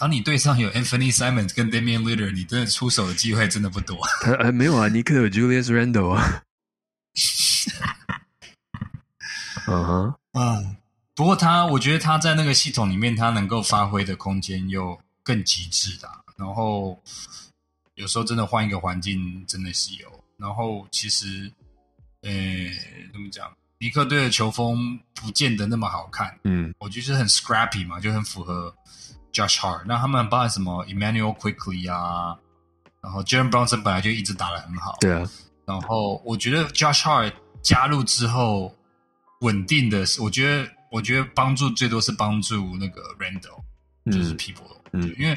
啊。当你队上有 Anthony Simons 跟 Damian Lillard，你真的出手的机会真的不多。他呃没有啊，尼克有 Julius Randle 啊。嗯哼，嗯，不过他，我觉得他在那个系统里面，他能够发挥的空间又更极致的。然后有时候真的换一个环境，真的是有。然后其实，呃，怎么讲？尼克队的球风不见得那么好看，嗯我觉得是很 scrappy 嘛，就很符合 Josh Hart。那他们包含什么 Emmanuel Quickly 啊，然后 Jaren Brunson 本来就一直打的很好，对啊，然后我觉得 Josh Hart 加入之后，稳定的是，我觉得我觉得帮助最多是帮助那个 Randall，就是 People，、嗯因为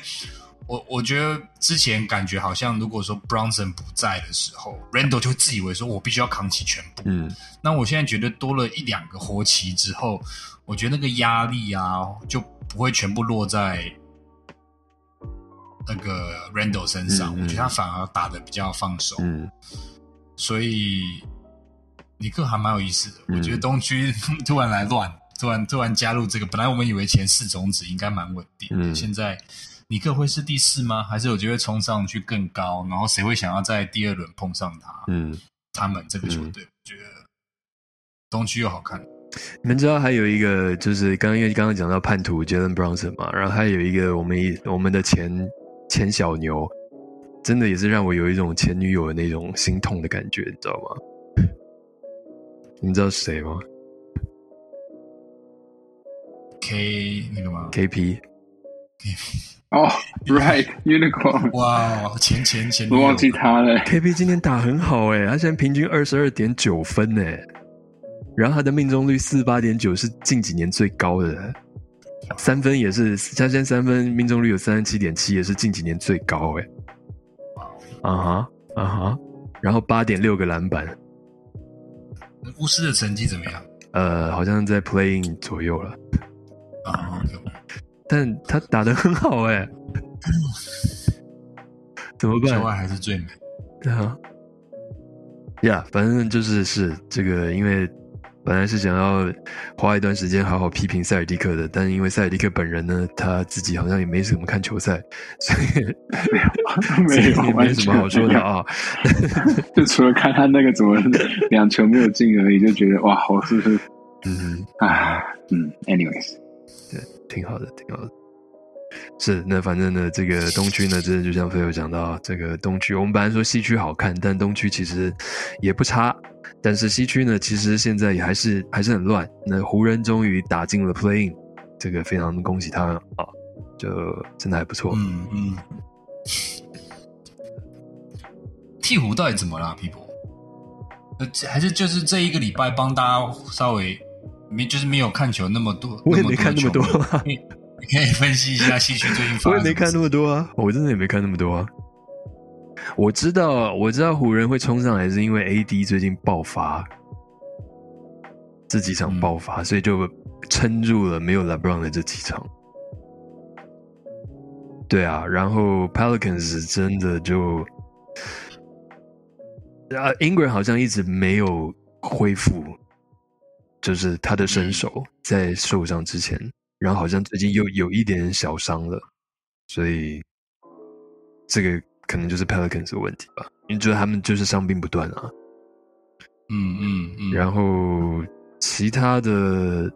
我我觉得之前感觉好像如果说 Bronson 不在的时候，Randall 就自以为说我必须要扛起全部。嗯那我现在觉得多了一两个活棋之后，我觉得那个压力啊就不会全部落在那个 Randall 身上，嗯嗯我觉得他反而打的比较放手。嗯所以尼克还蛮有意思的。嗯我觉得东区 突然来乱，突然突然加入这个，本来我们以为前四种子应该蛮稳定，嗯现在尼克会是第四吗？还是有机会冲上去更高？然后谁会想要在第二轮碰上他？嗯，他们这个球队，我觉得东区又好看。你们知道还有一个就是刚刚因为刚刚讲到叛徒 Jalen Brunson 嘛，然后还有一个我们一我们的前前小牛，真的也是让我有一种前女友的那种心痛的感觉，你知道吗？你们知道是谁吗 K 那个吗？？KP 哦，Right Unicorn，哇，前前前我忘记他了。KP 今天打很好诶，他现在平均二十二点九分诶，然后他的命中率四十八点九是近几年最高的，三分也是，他现在三分命中率有三十七点七，也是近几年最高诶。啊哈啊哈，然后八点六个篮板，巫师的成绩怎么样？呃，好像在 playing 左右了，啊但他打的很好哎、怎么办？球外还是最美。对啊，呀反正就是是这个，因为本来是想要花一段时间好好批评塞尔蒂克的，但因为塞尔蒂克本人呢，他自己好像也没怎么看球赛，所以 没有，没什么好说的啊。啊。就除了看他那个怎么两球没有进而已，就觉得哇，我是不是嗯，啊？嗯，anyways，挺好的，挺好的。是，那反正呢，这个东区呢，真的就像飞友讲到，这个东区，我们本来说西区好看，但东区其实也不差。但是西区呢，其实现在也还是还是很乱。那湖人终于打进了 Playing，这个非常恭喜他们啊，就真的还不错。嗯嗯。鹈鹕到底怎么了，People？呃，还是就是这一个礼拜帮大家稍微没就是没有看球那么多，我也没看那么多你 你可以分析一下西区最近发我也没看那么么多啊，我真的也没看那么多啊。我知道，我知道湖人会冲上来，是因为 AD 最近爆发，这几场嗯爆发，所以就撑住了没有 LeBron 的这几场。对啊，然后 Pelicans 真的就，啊，Ingram 好像一直没有恢复，就是他的身手在受伤之前，然后好像最近又有一点小伤了，所以这个可能就是 Pelicans 的问题吧，因为觉得他们就是伤病不断啊。嗯嗯嗯，然后其他的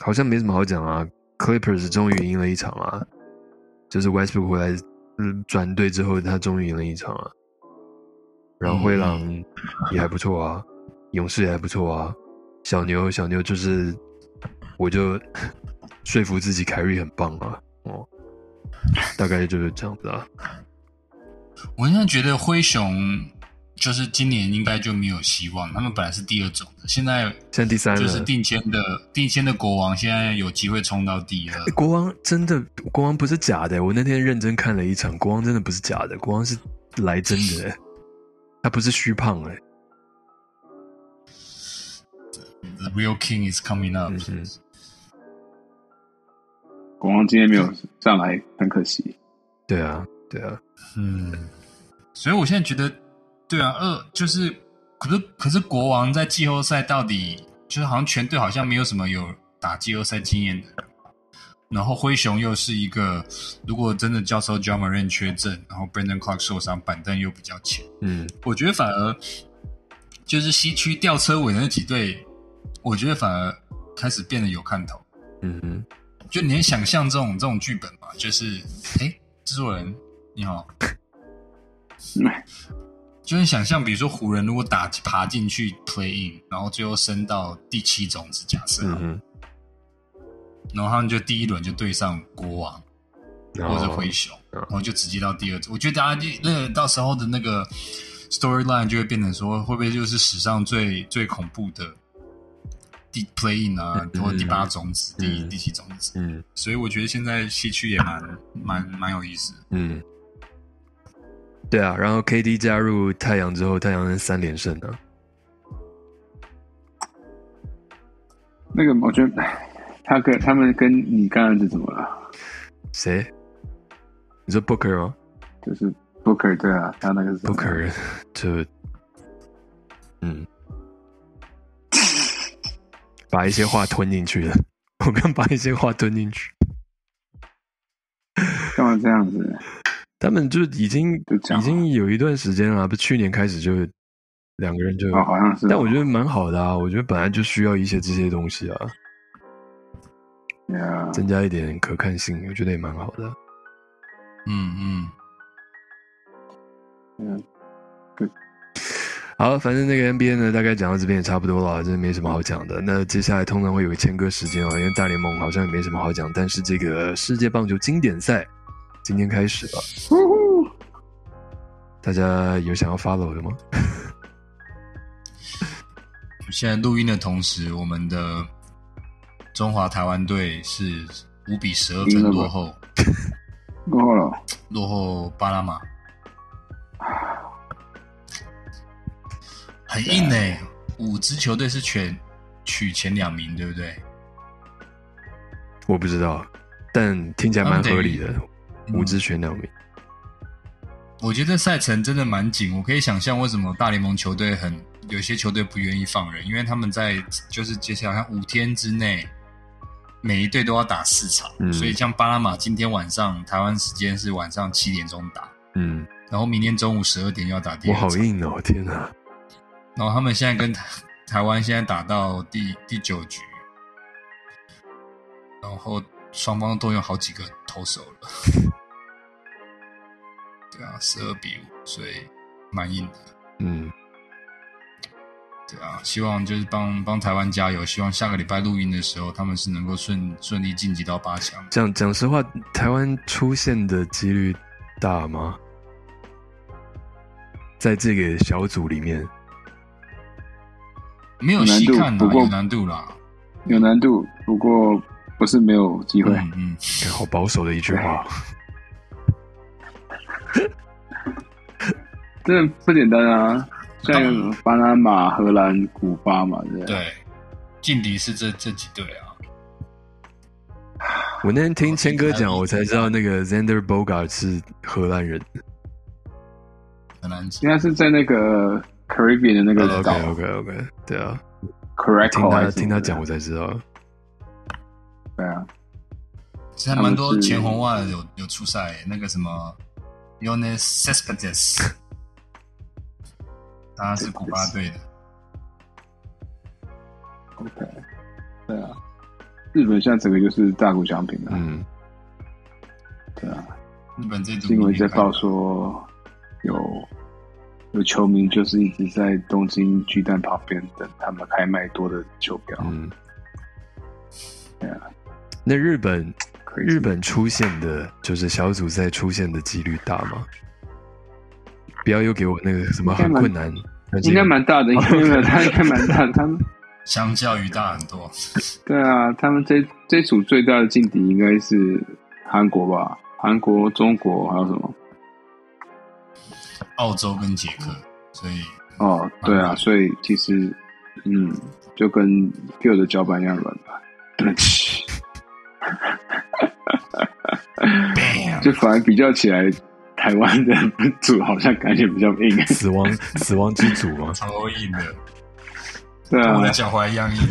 好像没什么好讲啊。Clippers 终于赢了一场啊，就是 Westbrook 回来嗯转队之后，他终于赢了一场啊。然后灰狼也还不错啊，勇士也还不错啊。小牛小牛就是，我就 说服自己凯瑞很棒啊，哦，大概就是这样子啊。我现在觉得灰熊就是今年应该就没有希望，他们本来是第二种的，现在现在第三了，就是定签的定签的国王，现在有机会冲到第二。国王真的，国王不是假的。我那天认真看了一场，国王真的不是假的，国王是来真的，他不是虚胖哎。The real king is coming up。国王今天没有上来，很可惜。对啊，对啊，嗯，所以我现在觉得，对啊，二就是，可是可是国王在季后赛到底就是好像全队好像没有什么有打季后赛经验的。人，然后灰熊又是一个，如果真的教授 John m a r i n 缺阵，然后 Brandon Clark 受伤，板凳又比较浅，嗯，我觉得反而就是西区吊车尾的那几队，我觉得反而开始变得有看头。嗯哼，就你能想象这种这种剧本嘛？就是，哎，制作人你好，就是想象，比如说湖人如果打爬进去 play in，然后最后升到第七种子，假设，嗯，然后他们就第一轮就对上国王然或者灰熊，嗯然后就直接到第二组。我觉得大家就那个到时候的那个 storyline 就会变成说，会不会就是史上最最恐怖的第 play in 啊，嗯或者第八种子、第嗯第七种子？嗯所以我觉得现在西区也蛮蛮蛮有意思。嗯，对啊。然后 KD 加入太阳之后，太阳人三连胜啊。那个，我觉得他跟他们跟你刚刚是怎么了？谁？你说 Booker 吗就是 Booker 对啊，他那个？Booker 就，嗯，把一些话吞进去了。我刚把一些话吞进去。干嘛这样子？他们就已经就已经有一段时间了，不，去年开始就两个人就，哦，好像是哦。但我觉得蛮好的啊，我觉得本来就需要一些这些东西啊，增加一点可看性，我觉得也蛮好的。嗯嗯，嗯，好，反正那个 NBA 呢，大概讲到这边也差不多了，真的没什么好讲的。那接下来通常会有个签歌时间哦，因为大联盟好像也没什么好讲，但是这个世界棒球经典赛今天开始了，大家有想要 follow 的吗？现在录音的同时，我们的中华台湾队是五比十二分落后，落后了，落后巴拿马，很硬呢、五支球队是全全取前两名，对不对？我不知道，但听起来蛮合理的，嗯五支全两名。我觉得赛程真的蛮紧，我可以想象为什么大联盟球队很有些球队不愿意放人，因为他们在就是接下来五天之内，每一队都要打四场，嗯所以像巴拿马今天晚上台湾时间是晚上七点钟打，嗯，然后明天中午十二点要打第我二场，好硬哦，天哪！然后他们现在跟台台湾现在打到第第九局，然后双方都有好几个投手了，对啊，十二比五，所以蛮硬的。嗯，对啊，希望就是帮帮台湾加油，希望下个礼拜录音的时候，他们是能够顺顺利晋级到八强。讲讲实话，台湾出现的几率大吗？在这个小组里面，没有难度不过有难度啦。有难度，不过不是没有机会。嗯嗯，好保守的一句话。真的不简单啊！像巴拿马、荷兰、古巴嘛，对不对？劲敌是这这几队啊。我那天听谦哥讲，哦我才知道那个 Zander Bogart 是荷兰人。很难讲。应该是在那个 Caribbean 的那个 OK 岛。OK OK，对啊，c o r r e c 听他听他讲，我才知道。对啊，其实还蛮多前红袜有有出赛，那个什么 Yones Cespedes，他是古巴队的。OK，对啊，日本现在整个就是大谷翔平啊，嗯，对啊，日本这组新闻在报说有有球迷就是一直在东京巨蛋旁边等他们开卖多的球票，嗯，对啊，那日本日本出现的，就是小组赛出现的几率大吗？不要又给我那个什么很困难，应该蛮大的，应该没有，他应该蛮大的，他们相较于大很多。对啊，他们这这组最大的劲敌应该是韩国吧？韩国、中国还有什么？澳洲跟捷克，所以哦，对啊，所以其实，嗯，就跟 Q 的脚板一样软吧。就反而比较起来，台湾的组好像感觉比较硬。死亡死亡之组吗？超硬的，对啊跟我的，脚踝一样硬。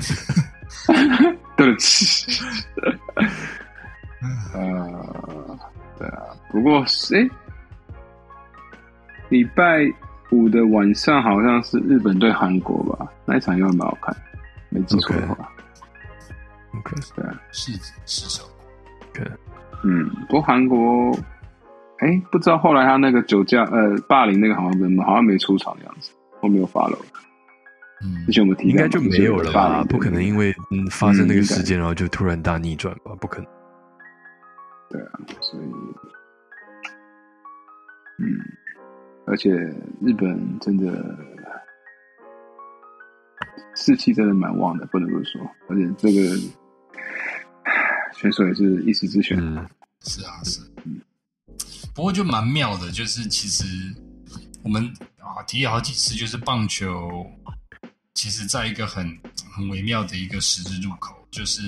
对不起。呃，对啊，不过诶，礼拜五的晚上好像是日本对韩国吧？那一场应该蛮好看，没记错的话。OK 对啊，是是嗯，不过韩国，哎，不知道后来他那个酒驾呃霸凌那个好像没好像没出场的样子，我没有发了。嗯之，前我们提应该就没有了吧？不可能因为为嗯发生那个嗯事件，然后就突然大逆转吧？不可能。对啊，所以嗯，而且日本真的士气真的蛮旺的，不能不说，而且这个选手也是一时之选。嗯是啊是。不过就蛮妙的，就是其实我们啊提了好几次，就是棒球其实在一个很很微妙的一个十字路口，就是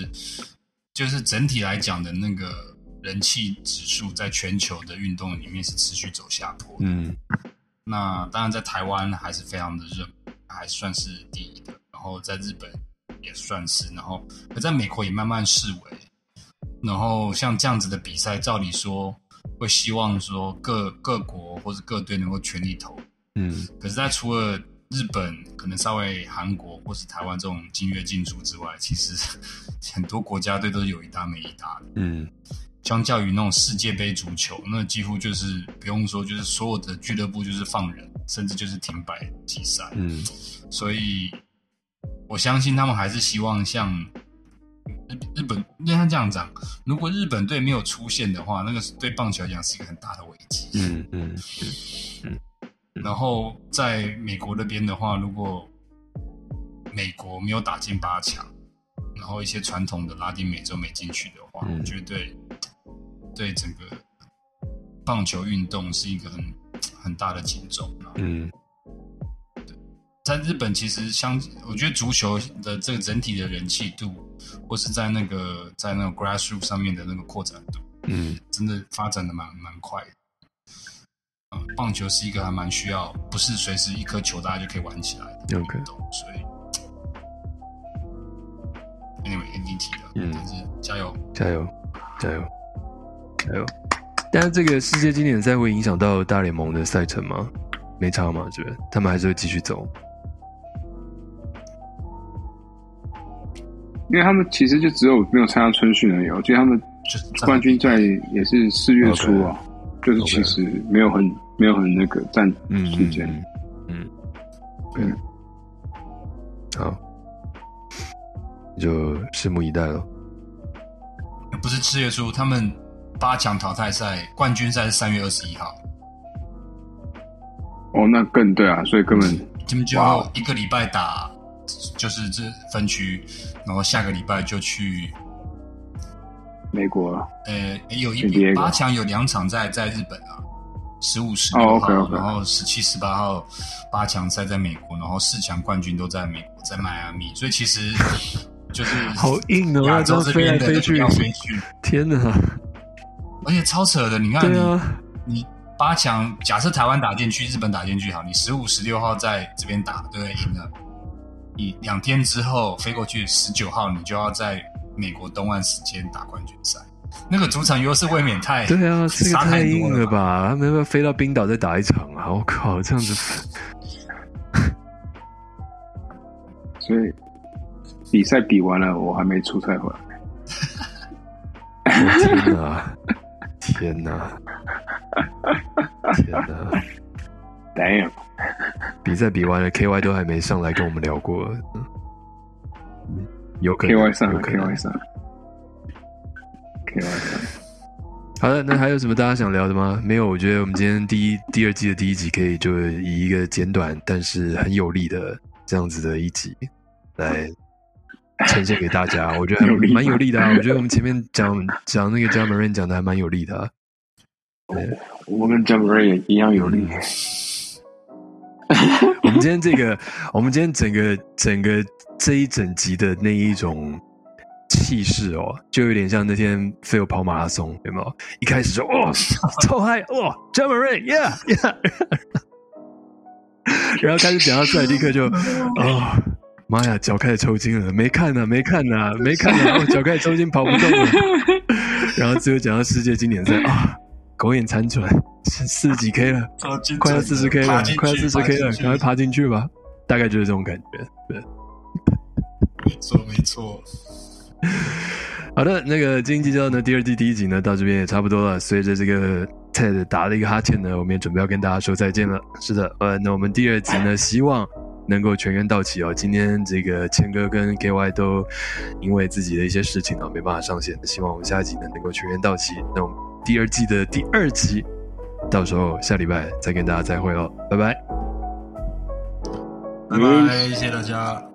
就是整体来讲的那个人气指数，在全球的运动里面是持续走下坡的。嗯那当然，在台湾还是非常的热，还算是第一的。然后在日本也算是，然后而在美国也慢慢视为。然后像这样子的比赛，照理说会希望说各各国或者各队能够全力投。嗯可是，在除了日本可能稍微韩国或是台湾这种金月进出之外，其实 很多国家队都是有一搭没一搭的。嗯相较于那种世界杯足球，那几乎就是不用说，就是所有的俱乐部就是放人，甚至就是停摆季赛。嗯所以我相信他们还是希望像日日本，因为他这样讲，如果日本队没有出现的话，那个对棒球来讲是一个很大的危机。嗯嗯然后在美国那边的话，如果美国没有打进八强，然后一些传统的拉丁美洲没进去的话，嗯我觉得对对整个棒球运动是一个很很大的警钟啊。嗯。在日本其实相，我觉得足球的这个整体的人气度，或是在那个在那个 grassroots 上面的那个扩展度，嗯，真的发展的蛮蛮快的。嗯，棒球是一个还蛮需要，不是随时一颗球大家就可以玩起来的运动，所以 anyway 已经提了，嗯。但是加油，加油，加油，加油！但是这个世界经典赛会影响到大联盟的赛程吗？没差吗？这边他们还是会继续走。因为他们其实就只有没有参加春训而已，我觉得他们冠军赛也是四月初啊，就是其实没有很没有很那个占嗯，时间。嗯，嗯，嗯好，就拭目以待了。不是四月初，他们八强淘汰赛冠军赛是三月二十一号，哦，那更对啊，所以根本他们就哇哦。一个礼拜打，就是这分区，然后下个礼拜就去，美国呃，有一八强有两场在在日本啊，十五、十哦六号然后十七、十八号八强赛在美国，然后四强冠军都在美国，在迈阿密，所以其实就是好硬哦亚洲这边的要飞来飞去要飞去，天哪！而且超扯的，你看你。啊，你八强，假设台湾打进去，日本打进去，好，你十五、十六号在这边打，对不对？赢了，你两天之后飞过去，十九号你就要在美国东岸时间打冠军赛，那个主场优势未免太对啊，这个差太多硬了吧？吧？他们要不要飞到冰岛再打一场啊？我靠，这样子，所以比赛比完了，我还没出差回来。我天哪！天哪！天哪！Damn，比赛比完了，KY 都还没上来跟我们聊过，嗯，有可能 Y 上了，K 有可能 Y 上了，K Y 上了。好的，那还有什么大家想聊的吗？没有，我觉得我们今天第一、第二季的第一集可以就以一个简短但是很有力的这样子的一集来呈现给大家，我觉得 还蛮有力的啊。我觉得我们前面讲讲那个 j a m a r i n 讲的还蛮有力的、啊。我跟 j a m a r 也一样有力。我们今天这个，我们今天整个整个这一整集的那一种气势哦，就有点像那天飞友跑马拉松，有没有？一开始就哦，超嗨哦 j a m a r i n y e a h yeah，然后开始讲到出来，立刻就哦。妈呀，脚开始抽筋了，没看呢、没看呢、没看呢、我，脚开始抽筋，跑不动了。然后最后讲到世界经典赛啊，苟延残喘，四十几 K 了，快要四十 K 了，快要四十 K 了，赶快爬进去吧！大概就是这种感觉。对，没错没错。好的，那个《经济教》呢，第二季第一集呢，到这边也差不多了。随着这个 Ted 打了一个哈欠呢，我们也准备要跟大家说再见了。是的，呃，那我们第二集呢，希望能够全员到齐哦。今天这个谦哥跟 KY 都因为自己的一些事情啊，没办法上线，希望我们下一集呢能够全员到齐。那我们第二季的第二集，到时候下礼拜再跟大家再会哦，拜拜。拜拜，谢谢大家。